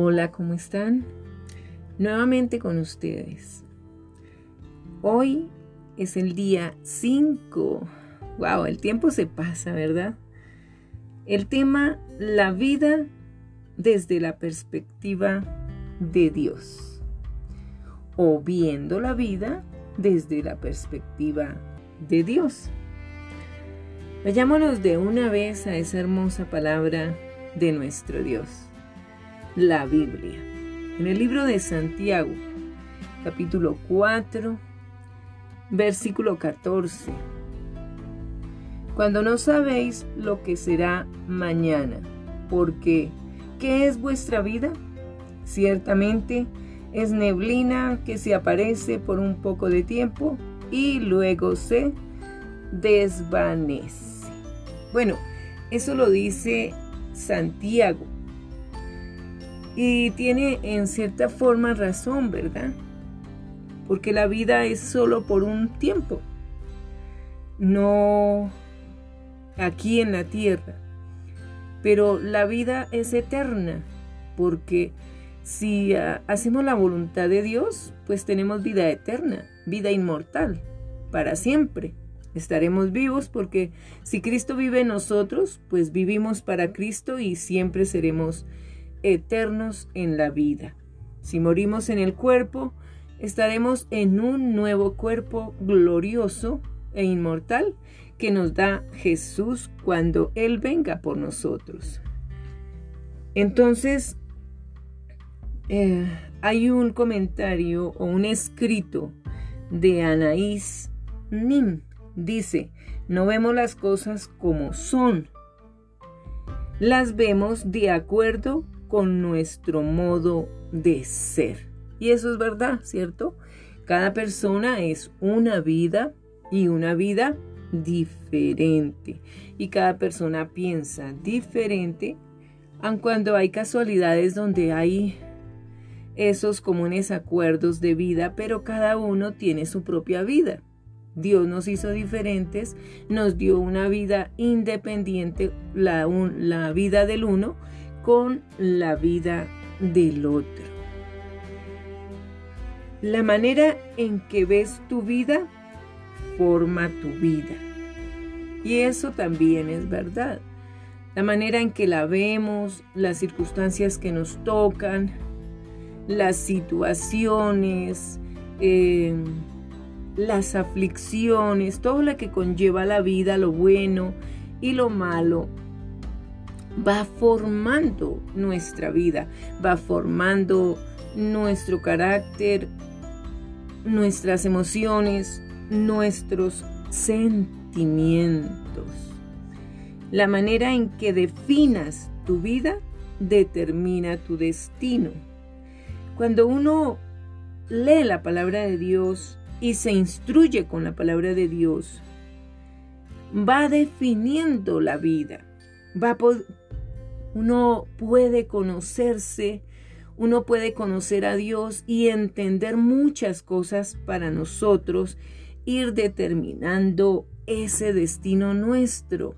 Hola, ¿cómo están? Nuevamente con ustedes. Hoy es el día 5. Wow, el tiempo se pasa, ¿verdad? El tema, la vida desde la perspectiva de Dios. O viendo la vida desde la perspectiva de Dios. Vayámonos de una vez a esa hermosa palabra de nuestro Dios, la Biblia. En el libro de Santiago, capítulo 4, versículo 14. Cuando no sabéis lo que será mañana, porque ¿qué es vuestra vida? Ciertamente es neblina que se aparece por un poco de tiempo y luego se desvanece. Bueno, eso lo dice Santiago. Y tiene en cierta forma razón, ¿verdad? Porque la vida es solo por un tiempo, no aquí en la tierra. Pero la vida es eterna, porque si ah, hacemos la voluntad de Dios, pues tenemos vida eterna, vida inmortal, para siempre. Estaremos vivos porque si Cristo vive en nosotros, pues vivimos para Cristo y siempre seremos eternos en la vida. Si morimos en el cuerpo, estaremos en un nuevo cuerpo glorioso e inmortal que nos da Jesús cuando Él venga por nosotros. Entonces, eh, hay un comentario o un escrito de Anaís Nim. Dice, no vemos las cosas como son, las vemos de acuerdo con nuestro modo de ser. Y eso es verdad, ¿cierto? Cada persona es una vida y una vida diferente. Y cada persona piensa diferente, aun cuando hay casualidades donde hay esos comunes acuerdos de vida, pero cada uno tiene su propia vida. Dios nos hizo diferentes, nos dio una vida independiente, la, la vida del uno con la vida del otro. La manera en que ves tu vida forma tu vida. Y eso también es verdad. La manera en que la vemos, las circunstancias que nos tocan, las situaciones, eh, las aflicciones, todo lo que conlleva la vida, lo bueno y lo malo, va formando nuestra vida, va formando nuestro carácter, nuestras emociones, nuestros sentimientos. La manera en que definas tu vida determina tu destino. Cuando uno lee la palabra de Dios y se instruye con la palabra de Dios, va definiendo la vida. Va uno puede conocerse, uno puede conocer a Dios y entender muchas cosas para nosotros, ir determinando ese destino nuestro.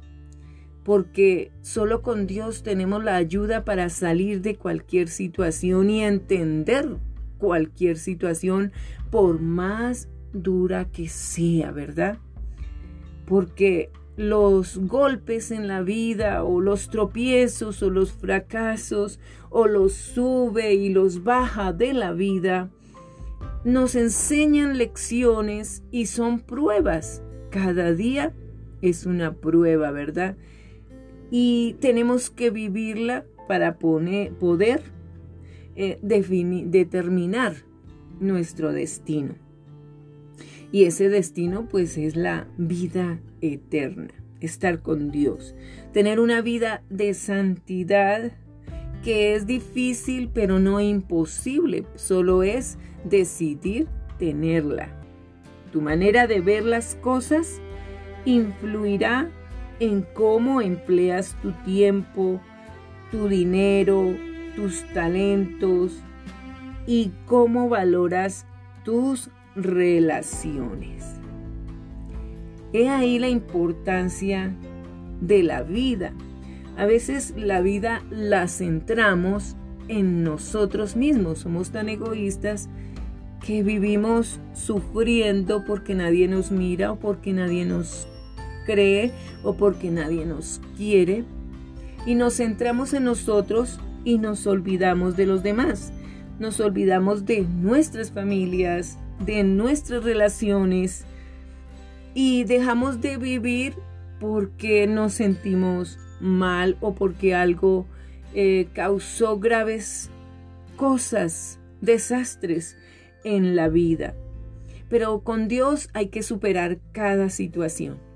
Porque solo con Dios tenemos la ayuda para salir de cualquier situación y entender cualquier situación, por más dura que sea, ¿verdad? Porque los golpes en la vida o los tropiezos o los fracasos o los sube y los baja de la vida nos enseñan lecciones y son pruebas. Cada día es una prueba, ¿verdad? Y tenemos que vivirla para poder eh, determinar nuestro destino. Y ese destino pues es la vida eterna, estar con Dios, tener una vida de santidad que es difícil pero no imposible, solo es decidir tenerla. Tu manera de ver las cosas influirá en cómo empleas tu tiempo, tu dinero, tus talentos y cómo valoras tus relaciones. He ahí la importancia de la vida. A veces la vida la centramos en nosotros mismos. Somos tan egoístas que vivimos sufriendo porque nadie nos mira o porque nadie nos cree o porque nadie nos quiere. Y nos centramos en nosotros y nos olvidamos de los demás. Nos olvidamos de nuestras familias, de nuestras relaciones y dejamos de vivir porque nos sentimos mal o porque algo eh, causó graves cosas, desastres en la vida. Pero con Dios hay que superar cada situación.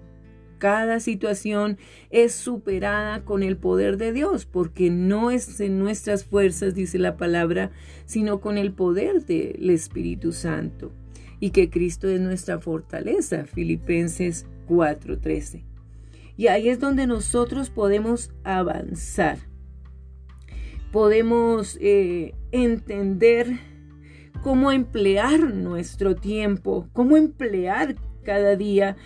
Cada situación es superada con el poder de Dios, porque no es en nuestras fuerzas, dice la palabra, sino con el poder del Espíritu Santo. Y que Cristo es nuestra fortaleza, Filipenses 4:13. Y ahí es donde nosotros podemos avanzar. Podemos eh, entender cómo emplear nuestro tiempo, cómo emplear cada día,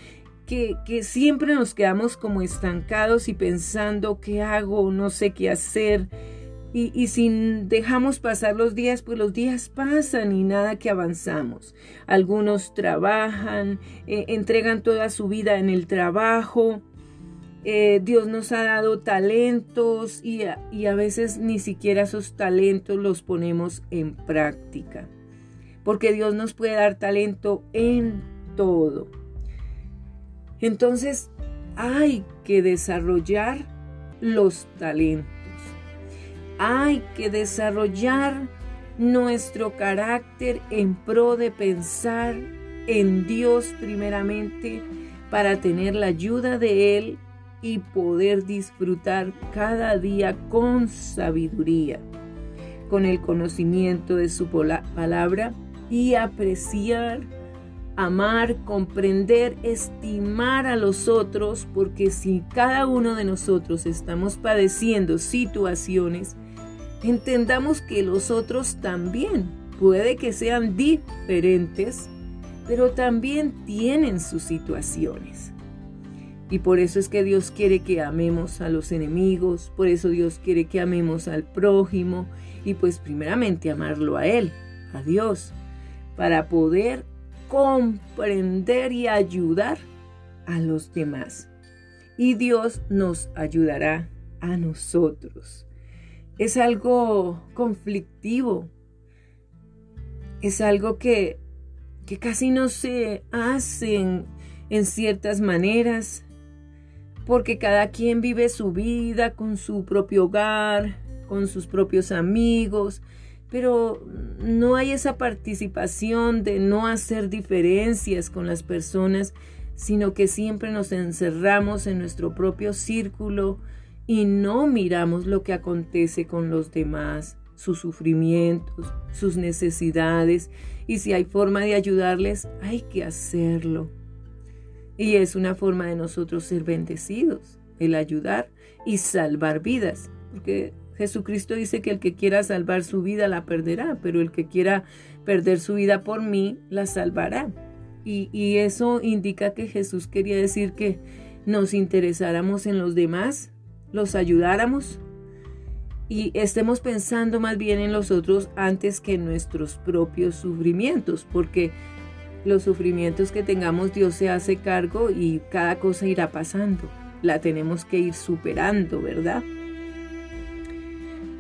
que, siempre nos quedamos como estancados y pensando qué hago, no sé qué hacer. Y, y si dejamos pasar los días, pues los días pasan y nada que avanzamos. Algunos trabajan, eh, entregan toda su vida en el trabajo, eh, Dios nos ha dado talentos y y a, veces ni siquiera esos talentos los ponemos en práctica porque Dios nos puede dar talento en todo. Entonces hay que desarrollar los talentos. Hay que desarrollar nuestro carácter en pro de pensar en Dios primeramente para tener la ayuda de Él y poder disfrutar cada día con sabiduría, con el conocimiento de su palabra y apreciar, amar, comprender, estimar a los otros, porque si cada uno de nosotros estamos padeciendo situaciones, entendamos que los otros también, puede que sean diferentes, pero también tienen sus situaciones. Y por eso es que Dios quiere que amemos a los enemigos, por eso Dios quiere que amemos al prójimo y pues primeramente amarlo a Él, a Dios para poder comprender y ayudar a los demás. Y Dios nos ayudará a nosotros. Es algo conflictivo. Es algo que, que casi no se hace en ciertas maneras, porque cada quien vive su vida con su propio hogar, con sus propios amigos, pero no hay esa participación de no hacer diferencias con las personas, sino que siempre nos encerramos en nuestro propio círculo y no miramos lo que acontece con los demás, sus sufrimientos, sus necesidades, y si hay forma de ayudarles, hay que hacerlo. Y es una forma de nosotros ser bendecidos, el ayudar y salvar vidas, porque Jesucristo dice que el que quiera salvar su vida la perderá, pero el que quiera perder su vida por mí la salvará. Y, eso indica que Jesús quería decir que nos interesáramos en los demás, los ayudáramos y estemos pensando más bien en los otros antes que en nuestros propios sufrimientos, porque los sufrimientos que tengamos Dios se hace cargo y cada cosa irá pasando. La tenemos que ir superando, ¿verdad?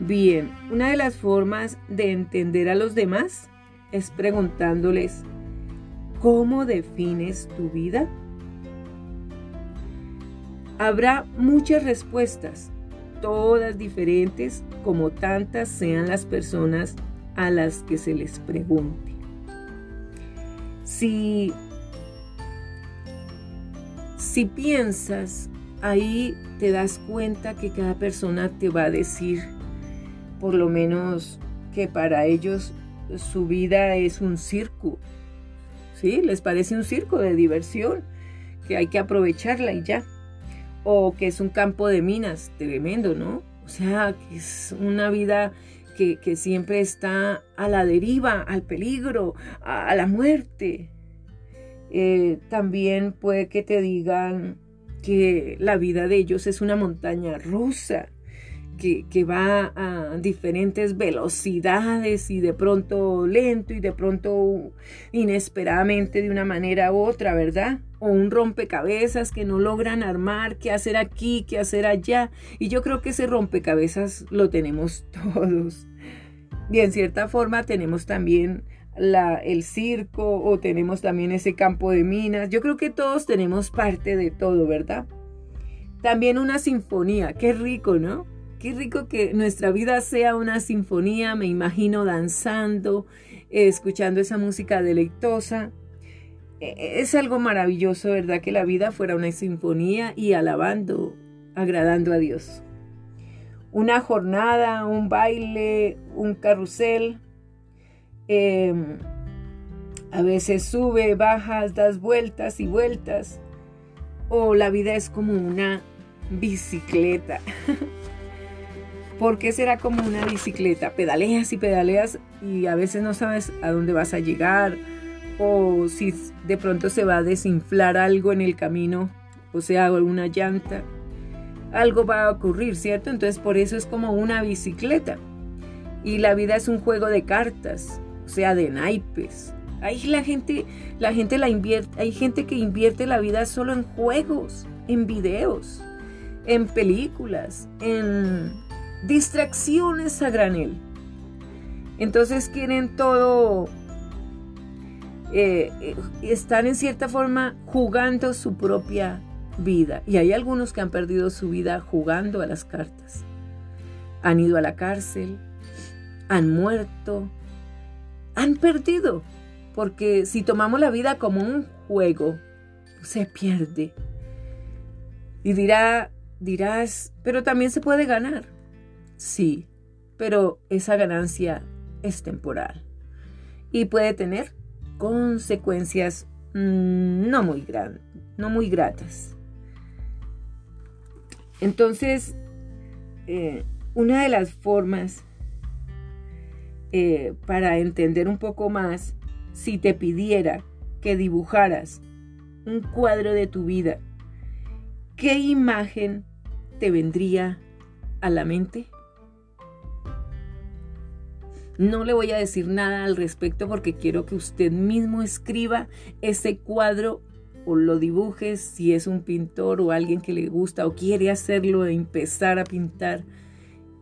Bien, una de las formas de entender a los demás es preguntándoles, ¿cómo defines tu vida? Habrá muchas respuestas, todas diferentes como tantas sean las personas a las que se les pregunte. Si, si piensas, ahí te das cuenta que cada persona te va a decir por lo menos que para ellos su vida es un circo. ¿Sí? Les parece un circo de diversión, que hay que aprovecharla y ya. O que es un campo de minas, tremendo, ¿no? O sea, que es una vida que, siempre está a la deriva, al peligro, a, la muerte. Eh, también puede que te digan que la vida de ellos es una montaña rusa que, va a diferentes velocidades y de pronto lento y de pronto inesperadamente de una manera u otra, ¿verdad? O un rompecabezas que no logran armar, qué hacer aquí, qué hacer allá. Y yo creo que ese rompecabezas lo tenemos todos. Y en cierta forma tenemos también la, el circo o tenemos también ese campo de minas. Yo creo que todos tenemos parte de todo, ¿verdad? También una sinfonía, qué rico, ¿no? Qué rico que nuestra vida sea una sinfonía, me imagino danzando, escuchando esa música deleitosa. E, e, es algo maravilloso, ¿verdad? Que la vida fuera una sinfonía y alabando, agradando a Dios. Una jornada, un baile, un carrusel. Em, a veces sube, bajas, das vueltas y vueltas. O la vida es como una bicicleta. ¿Por qué será como una bicicleta? Pedaleas y pedaleas y a veces no sabes a dónde vas a llegar o si de pronto se va a desinflar algo en el camino, o sea, una llanta. Algo va a ocurrir, ¿cierto? Entonces por eso es como una bicicleta. Y la vida es un juego de cartas, o sea, de naipes. Ahí la gente, la gente la invierte, hay gente que invierte la vida solo en juegos, en videos, en películas, en distracciones a granel. Entonces quieren todo, eh, eh, están en cierta forma jugando su propia vida. Y hay algunos que han perdido su vida jugando a las cartas. Han ido a la cárcel, han muerto, han perdido. Porque si tomamos la vida como un juego, se pierde. Y dirá, dirás, pero también se puede ganar. Sí, pero esa ganancia es temporal y puede tener consecuencias mm, no, muy grandes, no muy gratas. Entonces, eh, una de las formas eh, para entender un poco más, si te pidiera que dibujaras un cuadro de tu vida, ¿qué imagen te vendría a la mente? No le voy a decir nada al respecto porque quiero que usted mismo escriba ese cuadro o lo dibuje si es un pintor o alguien que le gusta o quiere hacerlo e empezar a pintar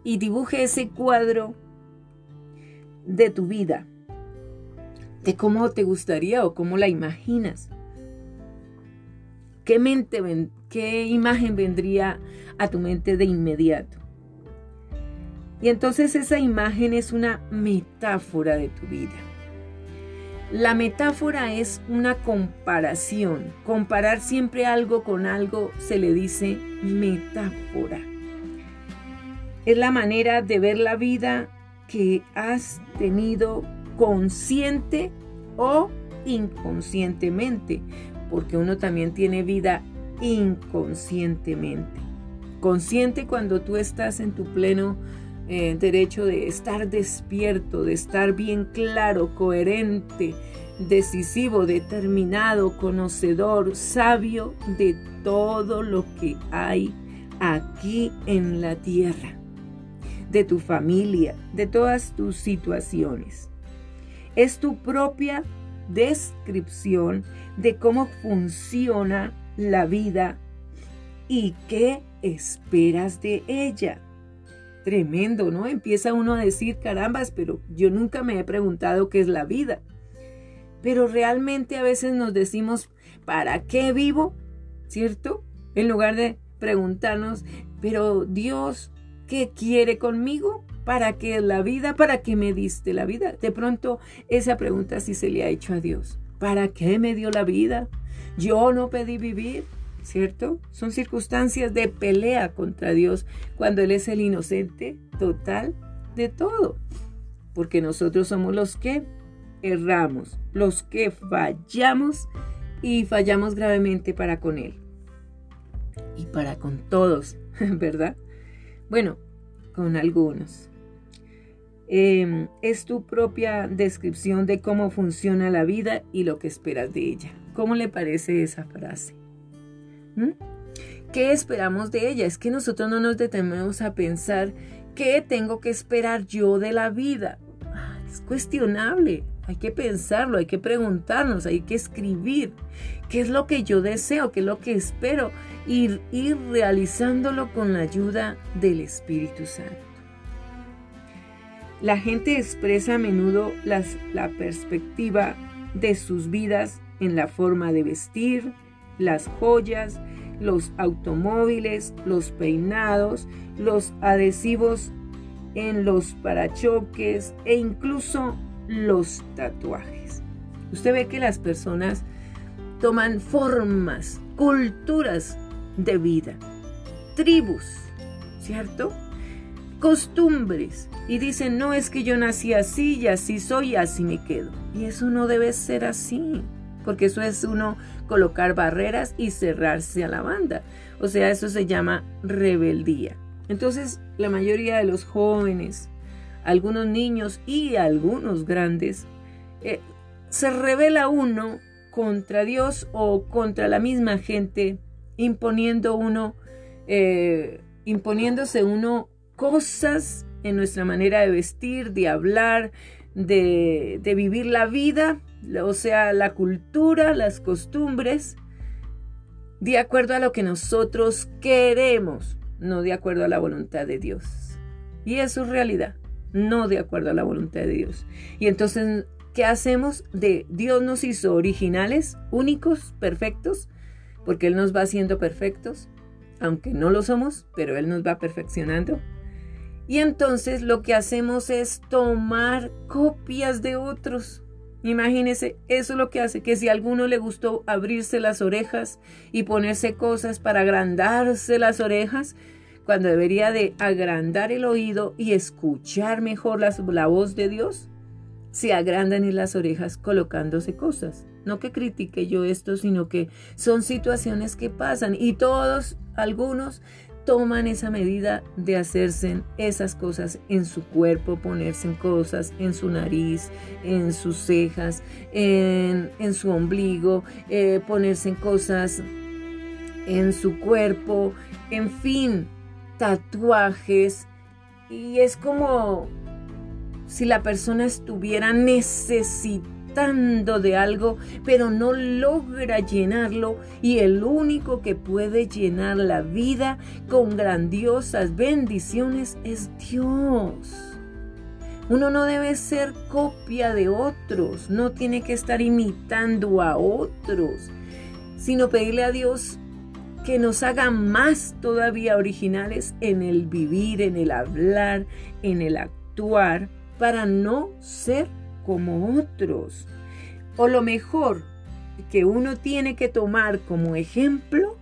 y dibuje ese cuadro de tu vida, de cómo te gustaría o cómo la imaginas. ¿Qué, mente, qué imagen vendría a tu mente de inmediato? Y entonces esa imagen es una metáfora de tu vida. La metáfora es una comparación. Comparar siempre algo con algo se le dice metáfora. Es la manera de ver la vida que has tenido consciente o inconscientemente, porque uno también tiene vida inconscientemente. Consciente cuando tú estás en tu pleno eh, derecho de estar despierto, de estar bien claro, coherente, decisivo, determinado, conocedor, sabio de todo lo que hay aquí en la tierra, de tu familia, de todas tus situaciones. Es tu propia descripción de cómo funciona la vida y qué esperas de ella tremendo, ¿no? Empieza uno a decir, carambas, pero yo nunca me he preguntado qué es la vida. Pero realmente a veces nos decimos, ¿para qué vivo? ¿Cierto? En lugar de preguntarnos, pero Dios, ¿qué quiere conmigo? ¿Para qué es la vida? ¿Para qué me diste la vida? De pronto esa pregunta sí se le ha hecho a Dios. ¿Para qué me dio la vida? Yo no pedí vivir. ¿Cierto? Son circunstancias de pelea contra Dios cuando Él es el inocente total de todo. Porque nosotros somos los que erramos, los que fallamos y fallamos gravemente para con Él. Y para con todos, ¿verdad? Bueno, con algunos. Em, es tu propia descripción de cómo funciona la vida y lo que esperas de ella. ¿Cómo le parece esa frase? ¿Qué esperamos de ella? Es que nosotros no nos detenemos a pensar qué tengo que esperar yo de la vida. Ah, es cuestionable. Hay que pensarlo, hay que preguntarnos, hay que escribir qué es lo que yo deseo, qué es lo que espero, ir, ir realizándolo con la ayuda del Espíritu Santo. La gente expresa a menudo las, la perspectiva de sus vidas en la forma de vestir, las joyas, los automóviles, los peinados, los adhesivos en los parachoques e incluso los tatuajes. Usted ve que las personas toman formas, culturas de vida, tribus, ¿cierto? Costumbres. Y dicen, no es que yo nací así y así soy y así me quedo. Y eso no debe ser así, porque eso es uno colocar barreras y cerrarse a la banda. O sea, eso se llama rebeldía. Entonces, la mayoría de los jóvenes algunos niños y algunos grandes, eh, se revela uno contra Dios o contra la misma gente, imponiendo uno, eh, imponiéndose uno cosas en nuestra manera de vestir, de hablar, de, de vivir la vida, o sea, la cultura, las costumbres, de acuerdo a lo que nosotros queremos, no de acuerdo a la voluntad de Dios. Y eso es realidad no de acuerdo a la voluntad de Dios. Y entonces, ¿qué hacemos? De Dios nos hizo originales, únicos, perfectos, porque Él nos va haciendo perfectos, aunque no lo somos, pero Él nos va perfeccionando. Y entonces lo que hacemos es tomar copias de otros. Imagínese, eso es lo que hace que si a alguno le gustó abrirse las orejas y ponerse cosas para agrandarse las orejas, cuando debería de agrandar el oído y escuchar mejor la, la voz de Dios, se agrandan en las orejas colocándose cosas. No que critique yo esto, sino que son situaciones que pasan y todos, algunos, toman esa medida de hacerse esas cosas en su cuerpo, ponerse cosas en su nariz, en sus cejas, en, su ombligo, eh, ponerse cosas en su cuerpo, en fin, tatuajes. Y es como si la persona estuviera necesitando de algo, pero no logra llenarlo y el único que puede llenar la vida con grandiosas bendiciones es Dios. Uno no debe ser copia de otros, no tiene que estar imitando a otros, sino pedirle a Dios que nos haga más todavía originales en el vivir, en el hablar, en el actuar, para no ser como otros. O lo mejor que uno tiene que tomar como ejemplo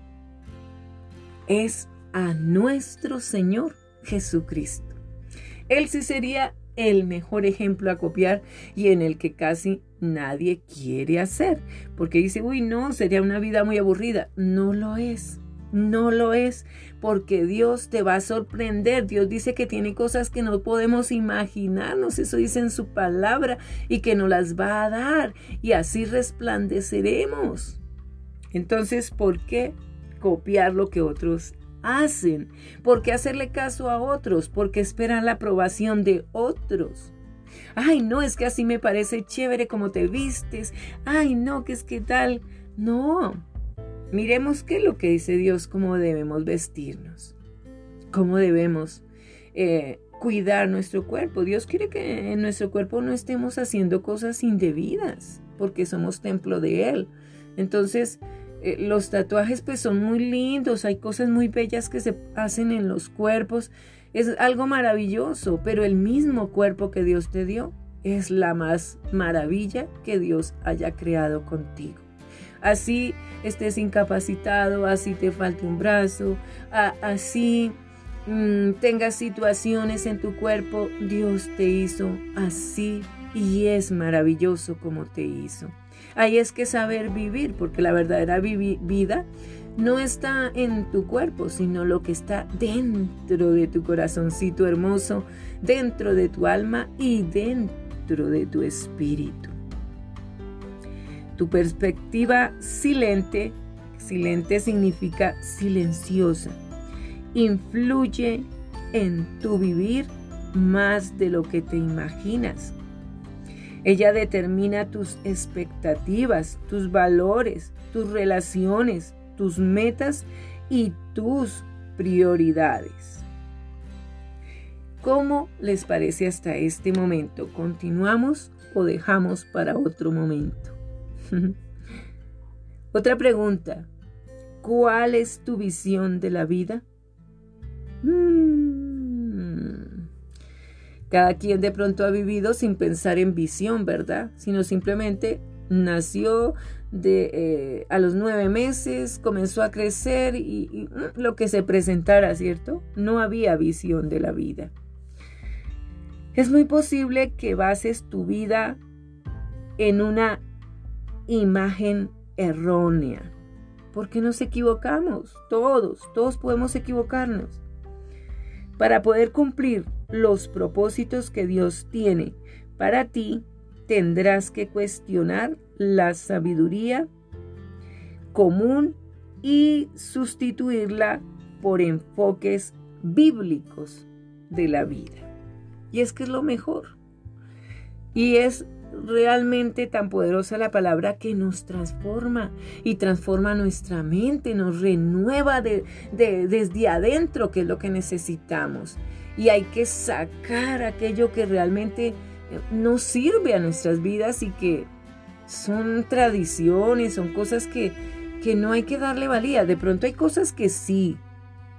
es a nuestro Señor Jesucristo. Él sí sería el mejor ejemplo a copiar y en el que casi nadie quiere hacer, porque dice, uy, no, sería una vida muy aburrida. No lo es. No lo es, porque Dios te va a sorprender. Dios dice que tiene cosas que no podemos imaginarnos, eso dice en su palabra, y que nos las va a dar, y así resplandeceremos. Entonces, ¿por qué copiar lo que otros hacen? ¿Por qué hacerle caso a otros? Porque esperan la aprobación de otros. Ay, no, es que así me parece chévere como te vistes. Ay, no, que es que tal. No, miremos qué es lo que dice Dios, cómo debemos vestirnos, cómo debemos eh, cuidar nuestro cuerpo. Dios quiere que en nuestro cuerpo no estemos haciendo cosas indebidas, porque somos templo de Él. Entonces, eh, los tatuajes pues son muy lindos, hay cosas muy bellas que se hacen en los cuerpos, es algo maravilloso, pero el mismo cuerpo que Dios te dio es la más maravilla que Dios haya creado contigo. Así estés incapacitado, así te falte un brazo, así mm, tengas situaciones en tu cuerpo, Dios te hizo así y es maravilloso como te hizo. Ahí es que saber vivir, porque la verdadera vida no está en tu cuerpo, sino lo que está dentro de tu corazoncito hermoso, dentro de tu alma y dentro de tu espíritu. Tu perspectiva silente, excelente significa silenciosa. Influye en tu vivir más de lo que te imaginas. Ella determina tus expectativas, tus valores, tus relaciones, tus metas y tus prioridades. ¿Cómo les parece hasta este momento? ¿Continuamos o dejamos para otro momento? Otra pregunta. ¿Cuál es tu visión de la vida? Mm. Cada quien de pronto ha vivido sin pensar en visión, ¿verdad? Sino simplemente nació de, eh, a los nueve meses, comenzó a crecer y, mm, lo que se presentara, ¿cierto? No había visión de la vida. Es muy posible que bases tu vida en una imagen errónea, porque nos equivocamos, todos, todos podemos equivocarnos. Para poder cumplir los propósitos que Dios tiene para ti, tendrás que cuestionar la sabiduría común y sustituirla por enfoques bíblicos de la vida. Y es que es lo mejor. Y es realmente tan poderosa la palabra que nos transforma y transforma nuestra mente, nos renueva de, desde adentro, que es lo que necesitamos. Y hay que sacar aquello que realmente eh, no sirve a nuestras vidas y que son tradiciones, son cosas que, que no hay que darle valía. De pronto hay cosas que sí.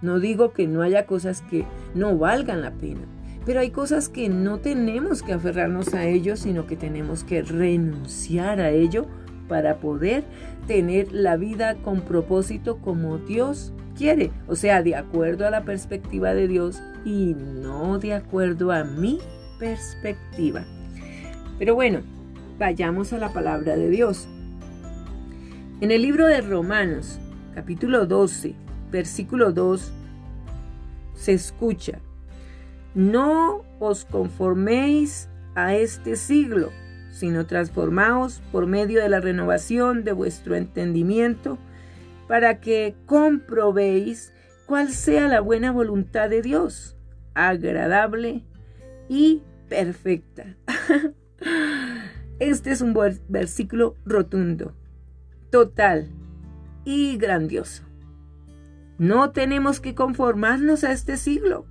No digo que no haya cosas que no valgan la pena, pero hay cosas que no tenemos que aferrarnos a ello, sino que tenemos que renunciar a ello para poder tener la vida con propósito como Dios quiere, o sea, de acuerdo a la perspectiva de Dios y no de acuerdo a mi perspectiva. Pero bueno, vayamos a la palabra de Dios. En el libro de Romanos, capítulo 12, versículo 2, se escucha, no os conforméis a este siglo, sino transformaos por medio de la renovación de vuestro entendimiento, para que comprobéis cuál sea la buena voluntad de Dios, agradable y perfecta. Este es un versículo rotundo, total y grandioso. No tenemos que conformarnos a este siglo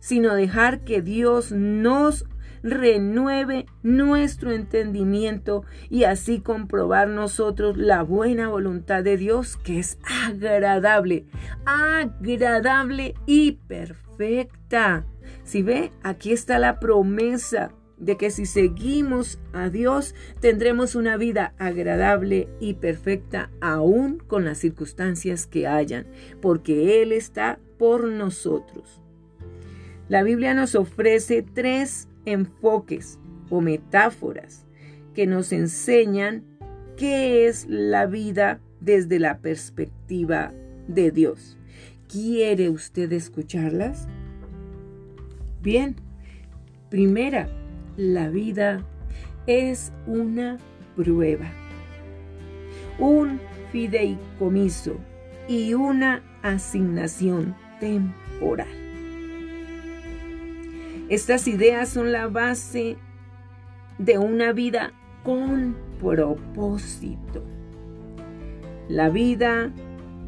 sino dejar que Dios nos renueve nuestro entendimiento y así comprobar nosotros la buena voluntad de Dios que es agradable, agradable y perfecta. Si ve, aquí está la promesa de que si seguimos a Dios tendremos una vida agradable y perfecta aún con las circunstancias que hayan, porque Él está por nosotros. La Biblia nos ofrece tres enfoques o metáforas que nos enseñan qué es la vida desde la perspectiva de Dios. ¿Quiere usted escucharlas? Bien, primera, la vida es una prueba, un fideicomiso y una asignación temporal. Estas ideas son la base de una vida con propósito. La vida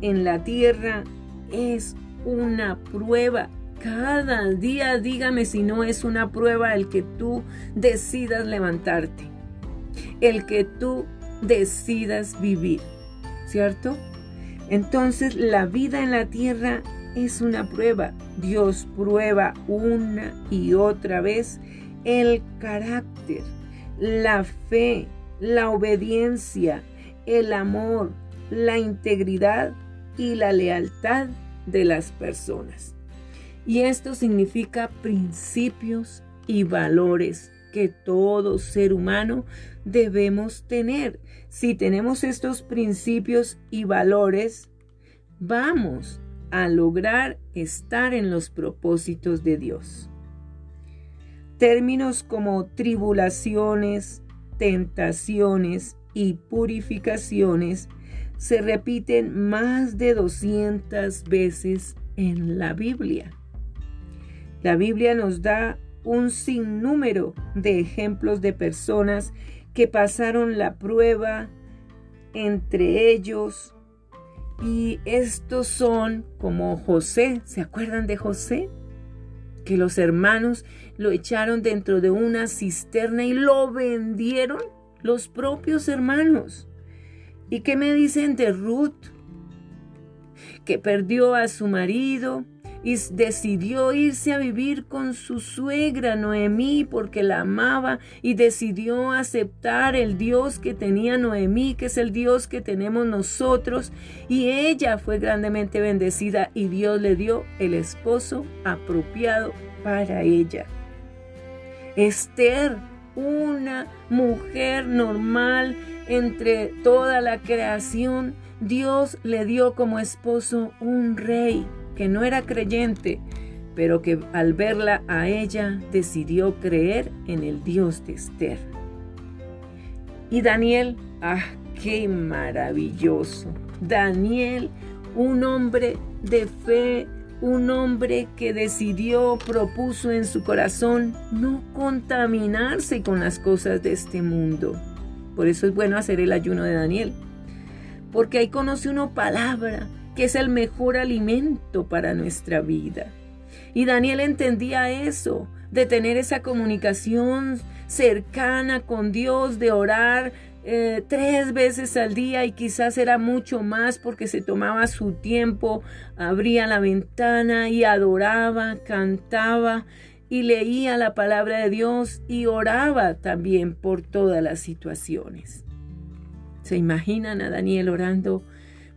en la tierra es una prueba. Cada día dígame si no es una prueba el que tú decidas levantarte, el que tú decidas vivir, ¿cierto? Entonces la vida en la tierra es una prueba. Dios prueba una y otra vez el carácter, la fe, la obediencia, el amor, la integridad y la lealtad de las personas. Y esto significa principios y valores que todo ser humano debemos tener. Si tenemos estos principios y valores, vamos a lograr estar en los propósitos de Dios. Términos como tribulaciones, tentaciones y purificaciones se repiten más de 200 veces en la Biblia. La Biblia nos da un sinnúmero de ejemplos de personas que pasaron la prueba entre ellos y estos son como José, ¿se acuerdan de José? Que los hermanos lo echaron dentro de una cisterna y lo vendieron los propios hermanos. ¿Y qué me dicen de Ruth? Que perdió a su marido, y decidió irse a vivir con su suegra Noemí porque la amaba y decidió aceptar el Dios que tenía Noemí, que es el Dios que tenemos nosotros, y ella fue grandemente bendecida y Dios le dio el esposo apropiado para ella. Esther, una mujer normal entre toda la creación, Dios le dio como esposo un rey que no era creyente, pero que al verla a ella decidió creer en el Dios de Esther. Y Daniel, ah, qué maravilloso. Daniel, un hombre de fe, un hombre que decidió, propuso en su corazón no contaminarse con las cosas de este mundo. Por eso es bueno hacer el ayuno de Daniel. Porque ahí conoce uno palabra, que es el mejor alimento para nuestra vida. Y Daniel entendía eso, de tener esa comunicación cercana con Dios, de orar eh, tres veces al día y quizás era mucho más porque se tomaba su tiempo, abría la ventana y adoraba, cantaba y leía la palabra de Dios y oraba también por todas las situaciones. ¿Se imaginan a Daniel orando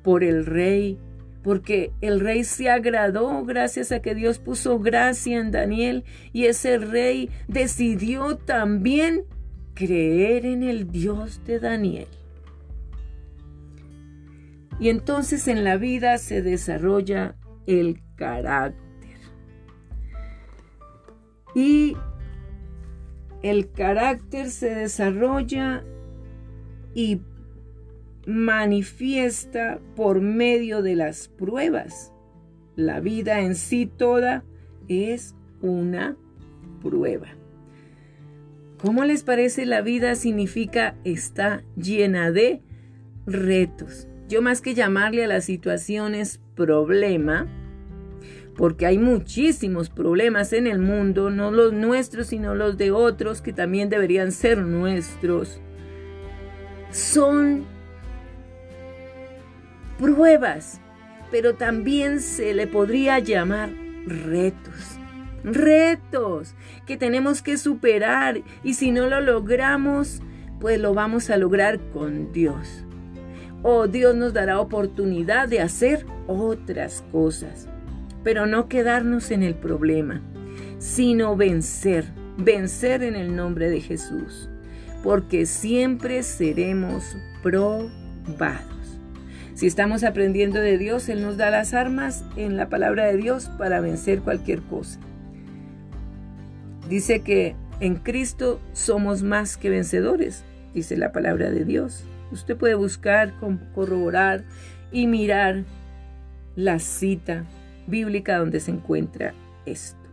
por el rey, porque el rey se agradó gracias a que Dios puso gracia en Daniel y ese rey decidió también creer en el Dios de Daniel. Y entonces en la vida se desarrolla el carácter. Y el carácter se desarrolla y manifiesta por medio de las pruebas. La vida en sí toda es una prueba. ¿Cómo les parece la vida significa está llena de retos? Yo más que llamarle a las situaciones problema, porque hay muchísimos problemas en el mundo, no los nuestros, sino los de otros que también deberían ser nuestros, son pruebas, pero también se le podría llamar retos. Retos que tenemos que superar y si no lo logramos, pues lo vamos a lograr con Dios. O Dios nos dará oportunidad de hacer otras cosas, pero no quedarnos en el problema, sino vencer, vencer en el nombre de Jesús, porque siempre seremos probados. Si estamos aprendiendo de Dios, Él nos da las armas en la palabra de Dios para vencer cualquier cosa. Dice que en Cristo somos más que vencedores, dice la palabra de Dios. Usted puede buscar, corroborar y mirar la cita bíblica donde se encuentra esto.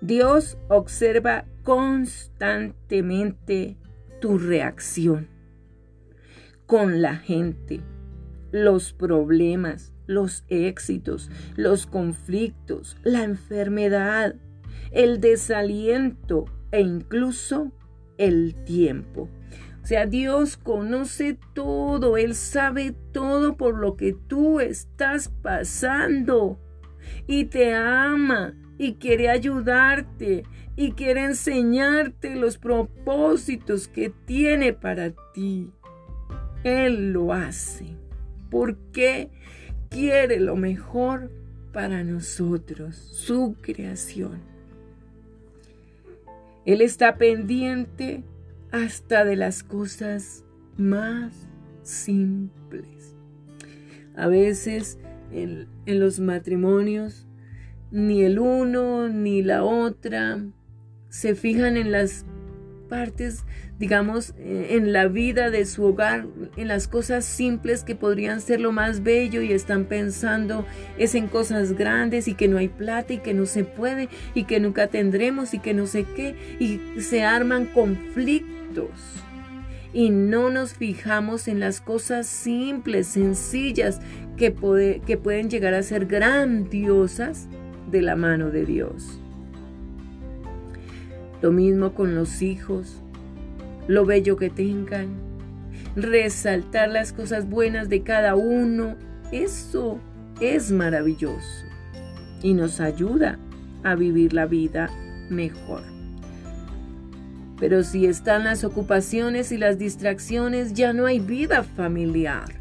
Dios observa constantemente tu reacción con la gente, los problemas, los éxitos, los conflictos, la enfermedad, el desaliento e incluso el tiempo. O sea, Dios conoce todo, Él sabe todo por lo que tú estás pasando y te ama y quiere ayudarte y quiere enseñarte los propósitos que tiene para ti. Él lo hace porque quiere lo mejor para nosotros, su creación. Él está pendiente hasta de las cosas más simples. A veces en, los matrimonios ni el uno ni la otra se fijan en las partes, digamos, eh, en la vida de su hogar, en las cosas simples que podrían ser lo más bello y están pensando es en cosas grandes y que no hay plata y que no se puede y que nunca tendremos y que no sé qué y se arman conflictos y no nos fijamos en las cosas simples, sencillas, que, que pueden llegar a ser grandiosas de la mano de Dios. Lo mismo con los hijos, lo bello que tengan, resaltar las cosas buenas de cada uno, eso es maravilloso y nos ayuda a vivir la vida mejor. Pero si están las ocupaciones y las distracciones, ya no hay vida familiar.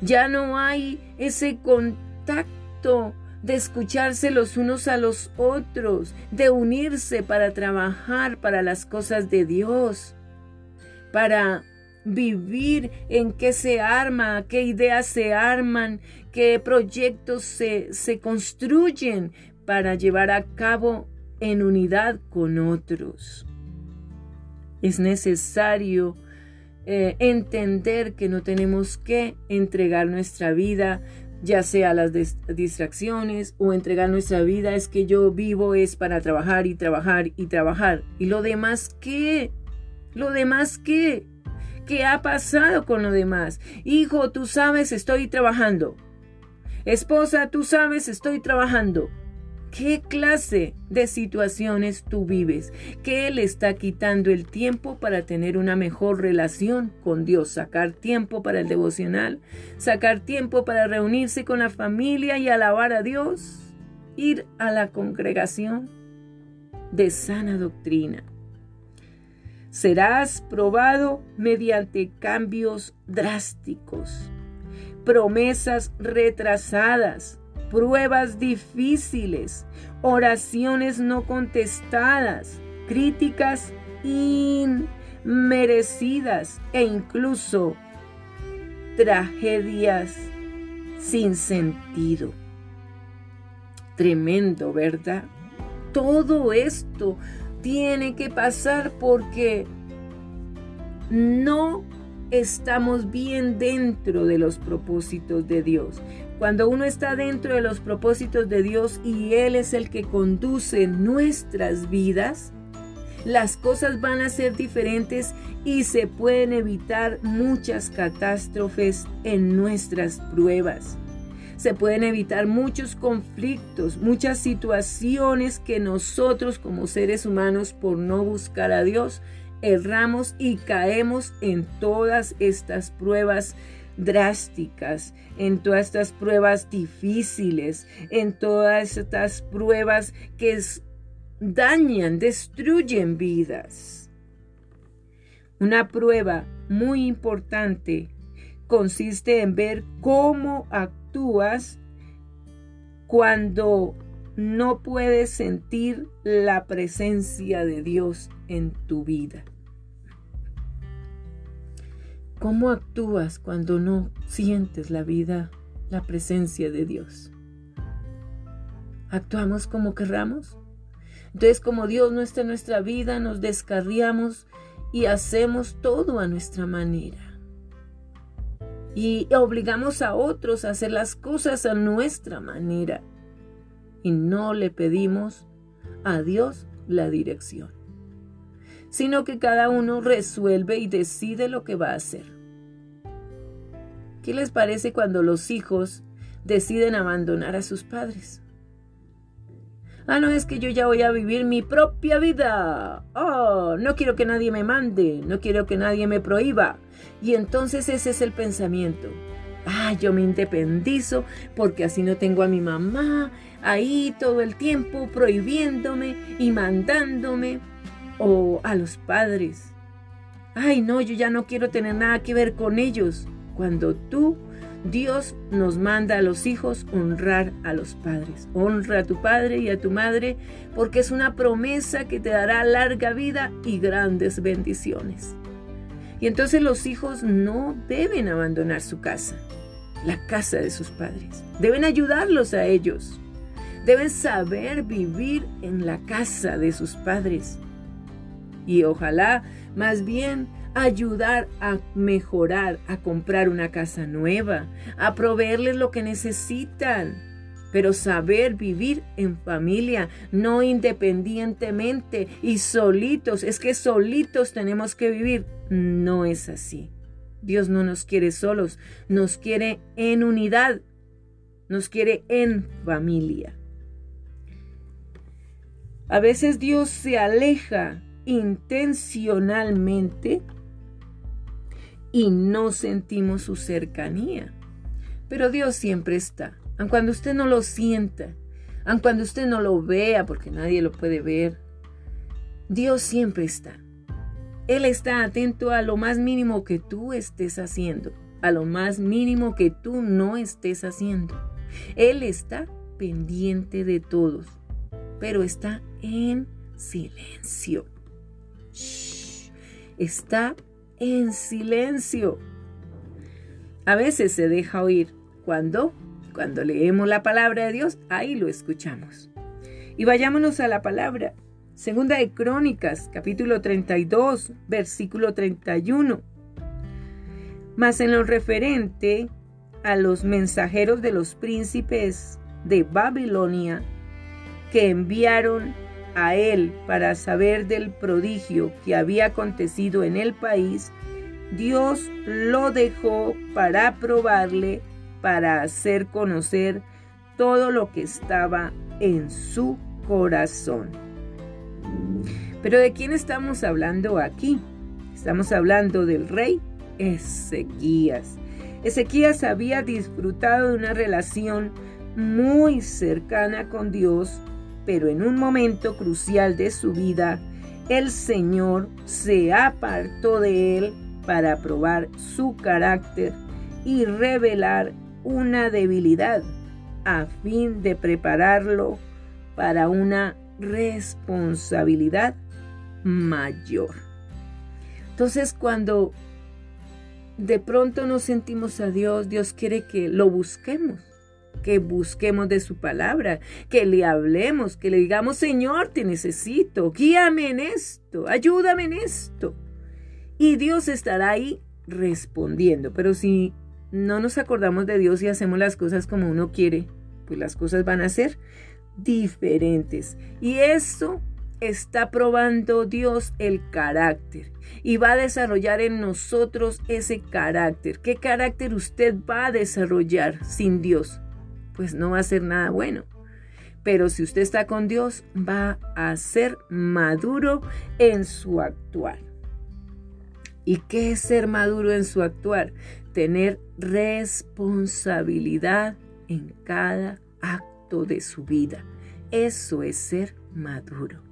Ya no hay ese contacto de escucharse los unos a los otros, de unirse para trabajar para las cosas de Dios, para vivir en qué se arma, qué ideas se arman, qué proyectos se, se construyen para llevar a cabo en unidad con otros. Es necesario eh, entender que no tenemos que entregar nuestra vida, ya sea las distracciones o entregar nuestra vida es que yo vivo es para trabajar y trabajar y trabajar. ¿Y lo demás qué? ¿Lo demás qué? ¿Qué ha pasado con lo demás? Hijo, tú sabes, estoy trabajando. Esposa, tú sabes, estoy trabajando. ¿Qué clase de situaciones tú vives? ¿Qué le está quitando el tiempo para tener una mejor relación con Dios? Sacar tiempo para el devocional, sacar tiempo para reunirse con la familia y alabar a Dios, ir a la congregación de sana doctrina. Serás probado mediante cambios drásticos, promesas retrasadas, pruebas difíciles, oraciones no contestadas, críticas inmerecidas e incluso tragedias sin sentido. Tremendo, ¿verdad? Todo esto tiene que pasar porque no estamos bien dentro de los propósitos de Dios. Cuando uno está dentro de los propósitos de Dios y Él es el que conduce nuestras vidas, las cosas van a ser diferentes y se pueden evitar muchas catástrofes en nuestras pruebas. Se pueden evitar muchos conflictos, muchas situaciones que nosotros como seres humanos por no buscar a Dios erramos y caemos en todas estas pruebas drásticas, en todas estas pruebas difíciles, en todas estas pruebas que dañan, destruyen vidas. Una prueba muy importante consiste en ver cómo actúas cuando no puedes sentir la presencia de Dios en tu vida. ¿Cómo actúas cuando no sientes la vida, la presencia de Dios? ¿Actuamos como querramos? Entonces, como Dios no está en nuestra vida, nos descarriamos y hacemos todo a nuestra manera. Y obligamos a otros a hacer las cosas a nuestra manera. Y no le pedimos a Dios la dirección sino que cada uno resuelve y decide lo que va a hacer. ¿Qué les parece cuando los hijos deciden abandonar a sus padres? Ah, no, es que yo ya voy a vivir mi propia vida. Oh, no quiero que nadie me mande, no quiero que nadie me prohíba. Y entonces ese es el pensamiento. Ah, yo me independizo porque así no tengo a mi mamá ahí todo el tiempo prohibiéndome y mandándome o a los padres. Ay, no, yo ya no quiero tener nada que ver con ellos. Cuando tú, Dios nos manda a los hijos honrar a los padres. Honra a tu padre y a tu madre porque es una promesa que te dará larga vida y grandes bendiciones. Y entonces los hijos no deben abandonar su casa, la casa de sus padres. Deben ayudarlos a ellos. Deben saber vivir en la casa de sus padres y ojalá más bien ayudar a mejorar, a comprar una casa nueva, a proveerles lo que necesitan. Pero saber vivir en familia, no independientemente y solitos, es que solitos tenemos que vivir. No es así. Dios no nos quiere solos, nos quiere en unidad, nos quiere en familia. A veces Dios se aleja intencionalmente y no sentimos su cercanía. Pero Dios siempre está, aun cuando usted no lo sienta, aun cuando usted no lo vea, porque nadie lo puede ver. Dios siempre está. Él está atento a lo más mínimo que tú estés haciendo, a lo más mínimo que tú no estés haciendo. Él está pendiente de todos, pero está en silencio. Está en silencio. A veces se deja oír. ¿Cuándo? Cuando leemos la palabra de Dios, ahí lo escuchamos. Y vayámonos a la palabra. Segunda de Crónicas, capítulo 32, versículo 31. Mas en lo referente a los mensajeros de los príncipes de Babilonia, que enviaron a él para saber del prodigio que había acontecido en el país, Dios lo dejó para probarle, para hacer conocer todo lo que estaba en su corazón. Pero ¿de quién estamos hablando aquí? Estamos hablando del rey Ezequías. Ezequías había disfrutado de una relación muy cercana con Dios pero en un momento crucial de su vida, el Señor se apartó de él para probar su carácter y revelar una debilidad a fin de prepararlo para una responsabilidad mayor. Entonces cuando de pronto nos sentimos a Dios, Dios quiere que lo busquemos que busquemos de su palabra, que le hablemos, que le digamos, Señor, te necesito, guíame en esto, ayúdame en esto. Y Dios estará ahí respondiendo. Pero si no nos acordamos de Dios y hacemos las cosas como uno quiere, pues las cosas van a ser diferentes. Y eso está probando Dios el carácter y va a desarrollar en nosotros ese carácter. ¿Qué carácter usted va a desarrollar sin Dios? Pues no va a ser nada bueno. Pero si usted está con Dios, va a ser maduro en su actuar. ¿Y qué es ser maduro en su actuar? Tener responsabilidad en cada acto de su vida. Eso es ser maduro.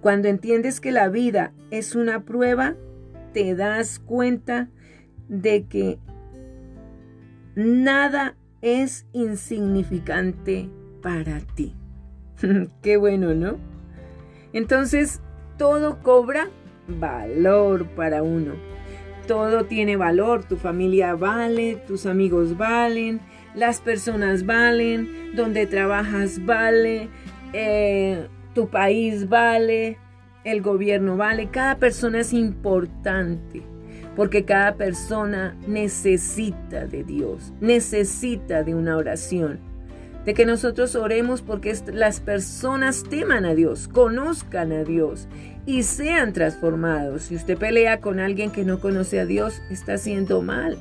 Cuando entiendes que la vida es una prueba, te das cuenta de que nada es insignificante para ti. Qué bueno, ¿no? Entonces, todo cobra valor para uno. Todo tiene valor, tu familia vale, tus amigos valen, las personas valen, donde trabajas vale, eh, tu país vale, el gobierno vale, cada persona es importante porque cada persona necesita de Dios, necesita de una oración, de que nosotros oremos porque las personas teman a Dios, conozcan a Dios y sean transformados. Si usted pelea con alguien que no conoce a Dios, está haciendo mal,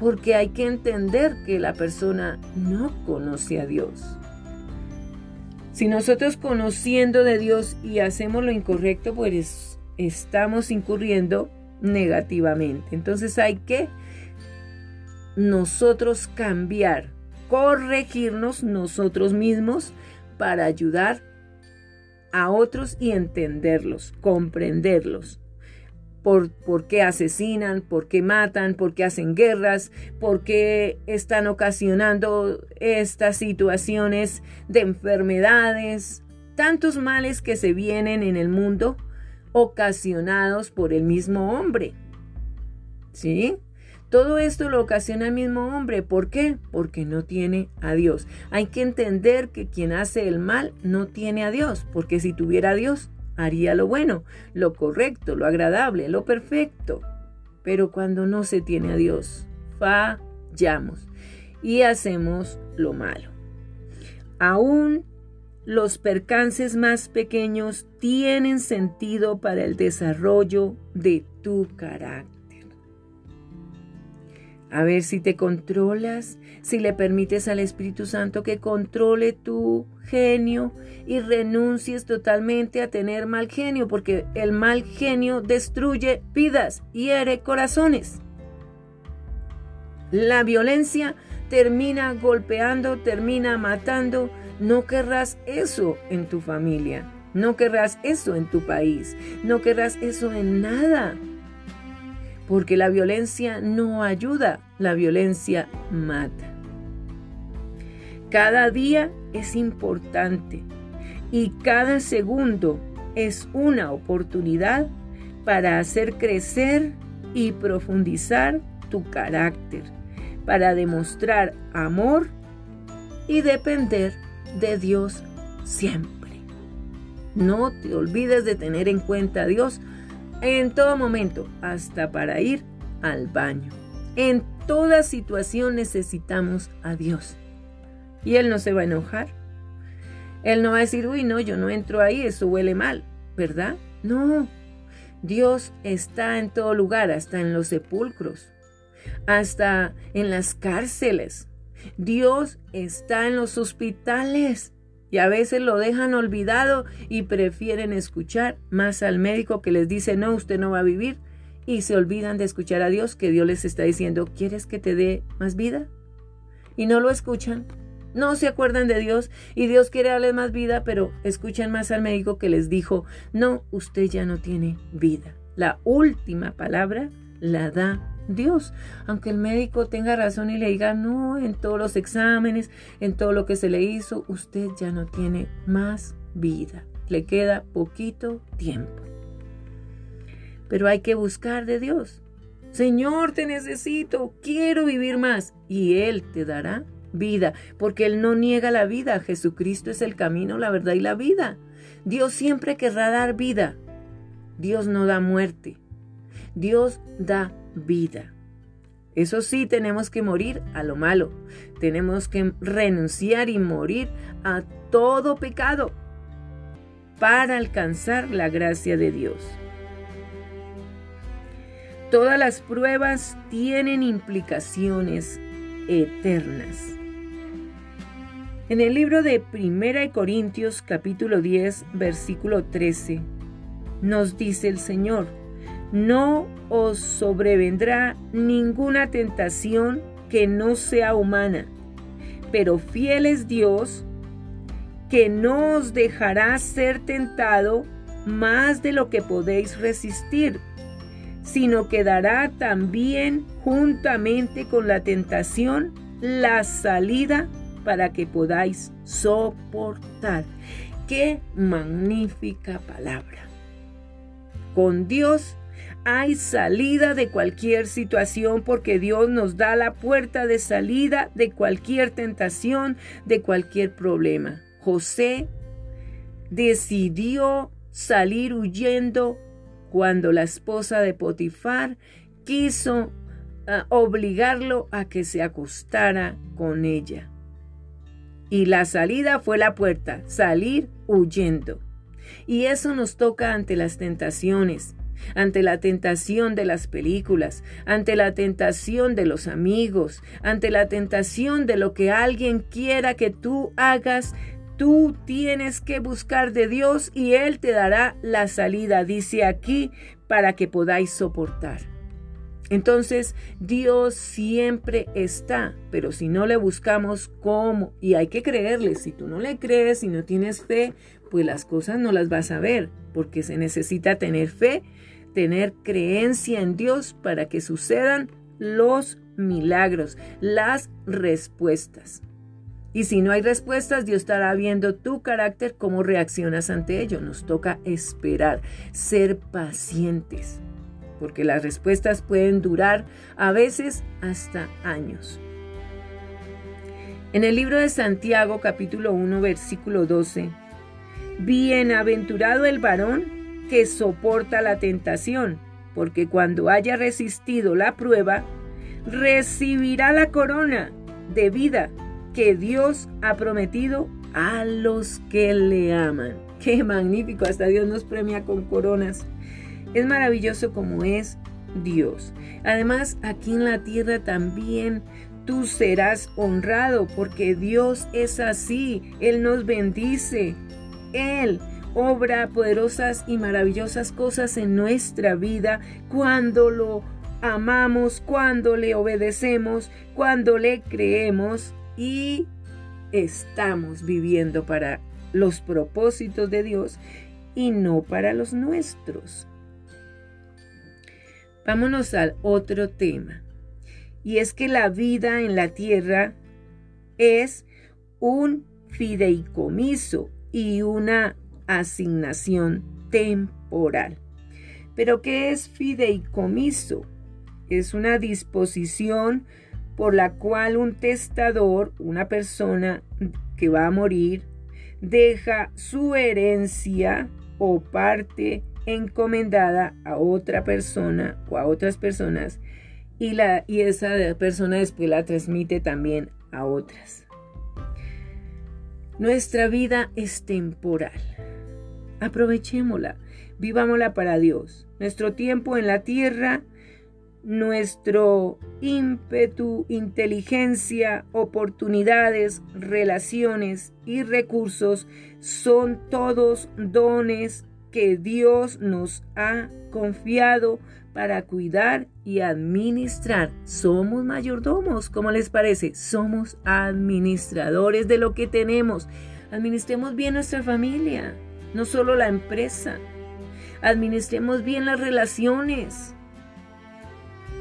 porque hay que entender que la persona no conoce a Dios. Si nosotros conociendo de Dios y hacemos lo incorrecto, pues estamos incurriendo negativamente. Entonces hay que nosotros cambiar, corregirnos nosotros mismos para ayudar a otros y entenderlos, comprenderlos. Por, por, qué asesinan, por qué matan, por qué hacen guerras, por qué están ocasionando estas situaciones de enfermedades, tantos males que se vienen en el mundo ocasionados por el mismo hombre. ¿Sí? Todo esto lo ocasiona el mismo hombre. ¿Por qué? Porque no tiene a Dios. Hay que entender que quien hace el mal no tiene a Dios, porque si tuviera a Dios, haría lo bueno, lo correcto, lo agradable, lo perfecto. Pero cuando no se tiene a Dios, fallamos y hacemos lo malo. Aún los percances más pequeños tienen sentido para el desarrollo de tu carácter. A ver si te controlas, si le permites al Espíritu Santo que controle tu genio y renuncies totalmente a tener mal genio, porque el mal genio destruye vidas, hiere corazones. La violencia termina golpeando, termina matando. No querrás eso en tu familia, no querrás eso en tu país, no querrás eso en nada. Porque la violencia no ayuda, la violencia mata. Cada día es importante y cada segundo es una oportunidad para hacer crecer y profundizar tu carácter, para demostrar amor y depender de Dios siempre. No te olvides de tener en cuenta a Dios en todo momento, hasta para ir al baño. En toda situación necesitamos a Dios. Y Él no se va a enojar. Él no va a decir, uy, no, yo no entro ahí, eso huele mal, ¿verdad? No. Dios está en todo lugar, hasta en los sepulcros, hasta en las cárceles. Dios está en los hospitales y a veces lo dejan olvidado y prefieren escuchar más al médico que les dice, no, usted no va a vivir, y se olvidan de escuchar a Dios que Dios les está diciendo, ¿quieres que te dé más vida? Y no lo escuchan. No se acuerdan de Dios y Dios quiere darles más vida, pero escuchan más al médico que les dijo, no, usted ya no tiene vida. La última palabra la da Dios, aunque el médico tenga razón y le diga, no, en todos los exámenes, en todo lo que se le hizo, usted ya no tiene más vida, le queda poquito tiempo. Pero hay que buscar de Dios. Señor, te necesito, quiero vivir más. Y Él te dará vida, porque Él no niega la vida. Jesucristo es el camino, la verdad y la vida. Dios siempre querrá dar vida. Dios no da muerte. Dios da vida. Eso sí, tenemos que morir a lo malo. Tenemos que renunciar y morir a todo pecado para alcanzar la gracia de Dios. Todas las pruebas tienen implicaciones eternas. En el libro de Primera de Corintios capítulo 10 versículo 13 nos dice el Señor, no os sobrevendrá ninguna tentación que no sea humana, pero fiel es Dios, que no os dejará ser tentado más de lo que podéis resistir, sino que dará también juntamente con la tentación la salida para que podáis soportar. Qué magnífica palabra. Con Dios hay salida de cualquier situación porque Dios nos da la puerta de salida de cualquier tentación, de cualquier problema. José decidió salir huyendo cuando la esposa de Potifar quiso ah, obligarlo a que se acostara con ella. Y la salida fue la puerta, salir huyendo. Y eso nos toca ante las tentaciones ante la tentación de las películas, ante la tentación de los amigos, ante la tentación de lo que alguien quiera que tú hagas, tú tienes que buscar de Dios y Él te dará la salida, dice aquí, para que podáis soportar. Entonces Dios siempre está, pero si no le buscamos, ¿cómo? Y hay que creerle. Si tú no le crees, y no tienes fe, pues las cosas no las vas a ver, porque se necesita tener fe tener creencia en Dios para que sucedan los milagros, las respuestas. Y si no hay respuestas, Dios estará viendo tu carácter, cómo reaccionas ante ello. Nos toca esperar, ser pacientes, porque las respuestas pueden durar a veces hasta años. En el libro de Santiago capítulo 1 versículo 12 Bienaventurado el varón que soporta la tentación, porque cuando haya resistido la prueba, recibirá la corona de vida que Dios ha prometido a los que le aman. Qué magnífico, hasta Dios nos premia con coronas. Es maravilloso como es Dios. Además, aquí en la tierra también tú serás honrado porque Dios es así. Él nos bendice. Él obra poderosas y maravillosas cosas en nuestra vida cuando lo amamos, cuando le obedecemos, cuando le creemos y estamos viviendo para los propósitos de Dios y no para los nuestros. Vámonos al otro tema. Y es que la vida en la tierra es un fideicomiso y una asignación temporal. Pero ¿qué es fideicomiso? Es una disposición por la cual un testador, una persona que va a morir, deja su herencia o parte encomendada a otra persona o a otras personas y, la, y esa persona después la transmite también a otras. Nuestra vida es temporal. Aprovechémosla, vivámosla para Dios. Nuestro tiempo en la tierra nuestro ímpetu, inteligencia, oportunidades, relaciones y recursos son todos dones que Dios nos ha confiado para cuidar y administrar. Somos mayordomos, ¿cómo les parece? Somos administradores de lo que tenemos. Administremos bien nuestra familia, no solo la empresa. Administremos bien las relaciones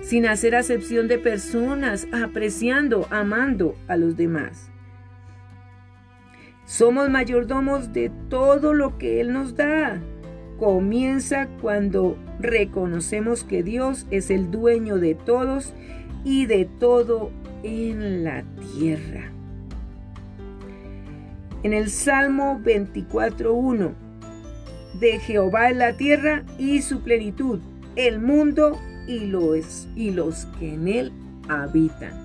sin hacer acepción de personas, apreciando, amando a los demás. Somos mayordomos de todo lo que Él nos da. Comienza cuando reconocemos que Dios es el dueño de todos y de todo en la tierra. En el Salmo 24.1, de Jehová en la tierra y su plenitud, el mundo y los, y los que en él habitan.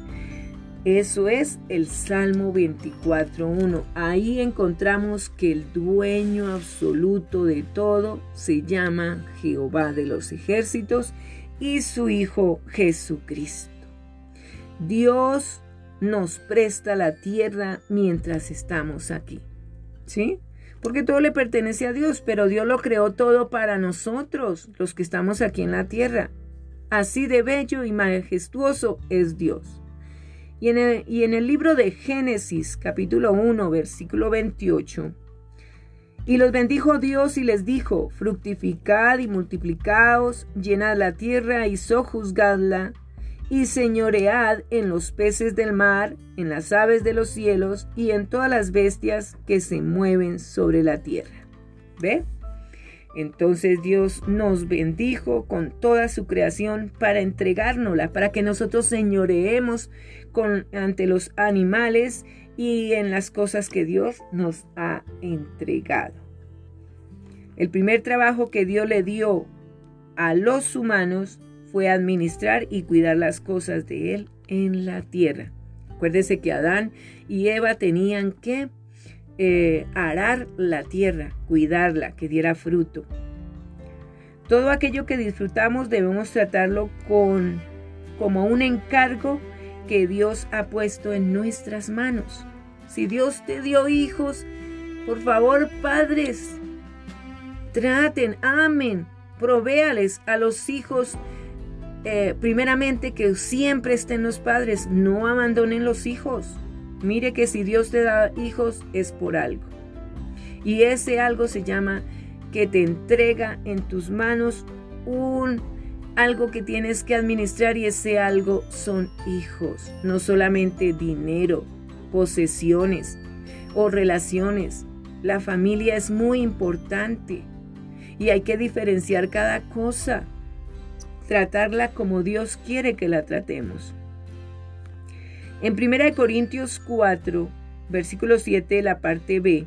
Eso es el Salmo 24.1. Ahí encontramos que el dueño absoluto de todo se llama Jehová de los ejércitos y su Hijo Jesucristo. Dios nos presta la tierra mientras estamos aquí. ¿Sí? Porque todo le pertenece a Dios, pero Dios lo creó todo para nosotros, los que estamos aquí en la tierra. Así de bello y majestuoso es Dios. Y en, el, libro de Génesis capítulo 1 versículo 28, y los bendijo Dios y les dijo, fructificad y multiplicaos, llenad la tierra y sojuzgadla, y señoread en los peces del mar, en las aves de los cielos y en todas las bestias que se mueven sobre la tierra. ¿Ve? Entonces Dios nos bendijo con toda su creación para entregárnosla, para que nosotros señoreemos con, ante los animales y en las cosas que Dios nos ha entregado. El primer trabajo que Dios le dio a los humanos fue administrar y cuidar las cosas de Él en la tierra. Acuérdese que Adán y Eva tenían que eh, arar la tierra, cuidarla, que diera fruto. Todo aquello que disfrutamos debemos tratarlo con, como un encargo que Dios ha puesto en nuestras manos. Si Dios te dio hijos, por favor, padres, traten, amen, provéales a los hijos. Eh, primeramente que siempre estén los padres, no abandonen los hijos. Mire que si Dios te da hijos es por algo. Y ese algo se llama que te entrega en tus manos un algo que tienes que administrar y ese algo son hijos, no solamente dinero, posesiones o relaciones. La familia es muy importante y hay que diferenciar cada cosa, tratarla como Dios quiere que la tratemos. En 1 Corintios 4, versículo 7, la parte B,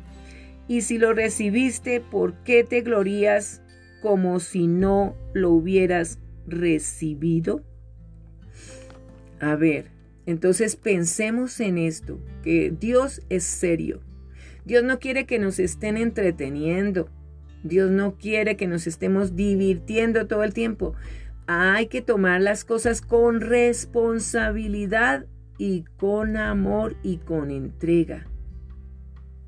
Y si lo recibiste, ¿por qué te glorías como si no lo hubieras recibido? A ver, entonces pensemos en esto, que Dios es serio. Dios no quiere que nos estén entreteniendo. Dios no quiere que nos estemos divirtiendo todo el tiempo. Hay que tomar las cosas con responsabilidad y con amor y con entrega.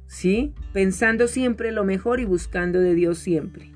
¿Sí? Pensando siempre lo mejor y buscando de Dios siempre.